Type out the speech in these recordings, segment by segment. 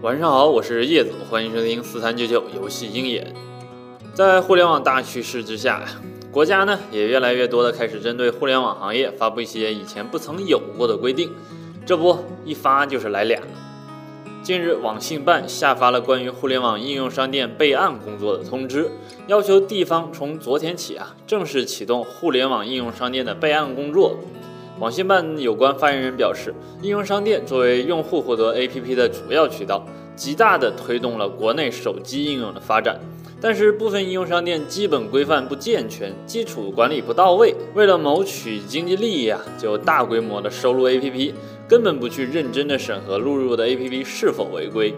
晚上好，我是叶子，欢迎收听四三九九游戏鹰眼。在互联网大趋势之下，国家呢也越来越多的开始针对互联网行业发布一些以前不曾有过的规定。这不一发就是来俩。近日，网信办下发了关于互联网应用商店备案工作的通知，要求地方从昨天起啊正式启动互联网应用商店的备案工作。网信办有关发言人表示，应用商店作为用户获得 APP 的主要渠道，极大地推动了国内手机应用的发展。但是，部分应用商店基本规范不健全，基础管理不到位，为了谋取经济利益啊，就大规模的收录 APP，根本不去认真的审核录入的 APP 是否违规，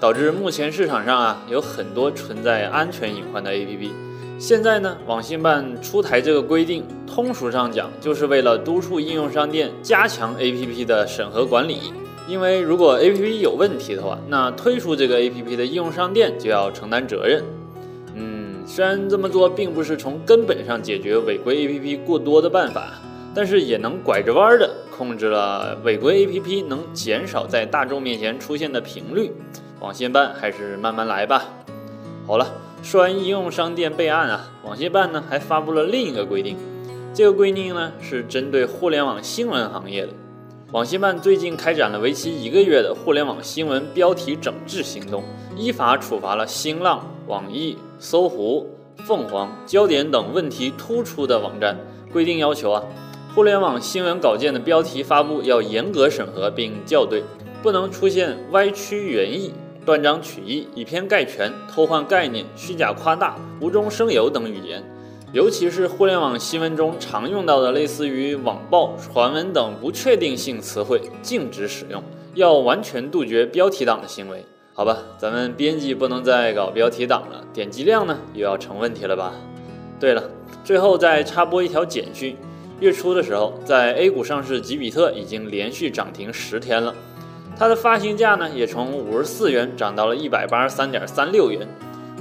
导致目前市场上啊有很多存在安全隐患的 APP。现在呢，网信办出台这个规定，通俗上讲，就是为了督促应用商店加强 APP 的审核管理。因为如果 APP 有问题的话，那推出这个 APP 的应用商店就要承担责任。嗯，虽然这么做并不是从根本上解决违规 APP 过多的办法，但是也能拐着弯的控制了违规 APP 能减少在大众面前出现的频率。网信办还是慢慢来吧。好了。说完应用商店备案啊，网信办呢还发布了另一个规定，这个规定呢是针对互联网新闻行业的。网信办最近开展了为期一个月的互联网新闻标题整治行动，依法处罚了新浪、网易、搜狐、凤凰、焦点等问题突出的网站。规定要求啊，互联网新闻稿件的标题发布要严格审核并校对，不能出现歪曲原意。断章取义、以偏概全、偷换概念、虚假夸大、无中生有等语言，尤其是互联网新闻中常用到的类似于网暴、传闻等不确定性词汇，禁止使用。要完全杜绝标题党的行为。好吧，咱们编辑不能再搞标题党了，点击量呢又要成问题了吧？对了，最后再插播一条简讯：月初的时候，在 A 股上市吉比特已经连续涨停十天了。它的发行价呢，也从五十四元涨到了一百八十三点三六元，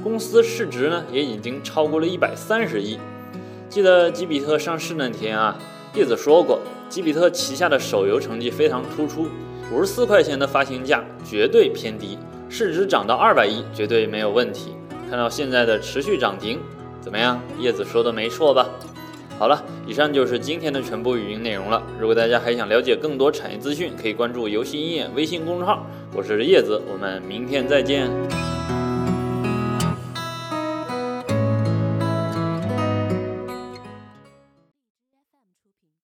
公司市值呢，也已经超过了一百三十亿。记得吉比特上市那天啊，叶子说过，吉比特旗下的手游成绩非常突出，五十四块钱的发行价绝对偏低，市值涨到二百亿绝对没有问题。看到现在的持续涨停，怎么样？叶子说的没错吧？好了，以上就是今天的全部语音内容了。如果大家还想了解更多产业资讯，可以关注游戏鹰眼微信公众号。我是叶子，我们明天再见。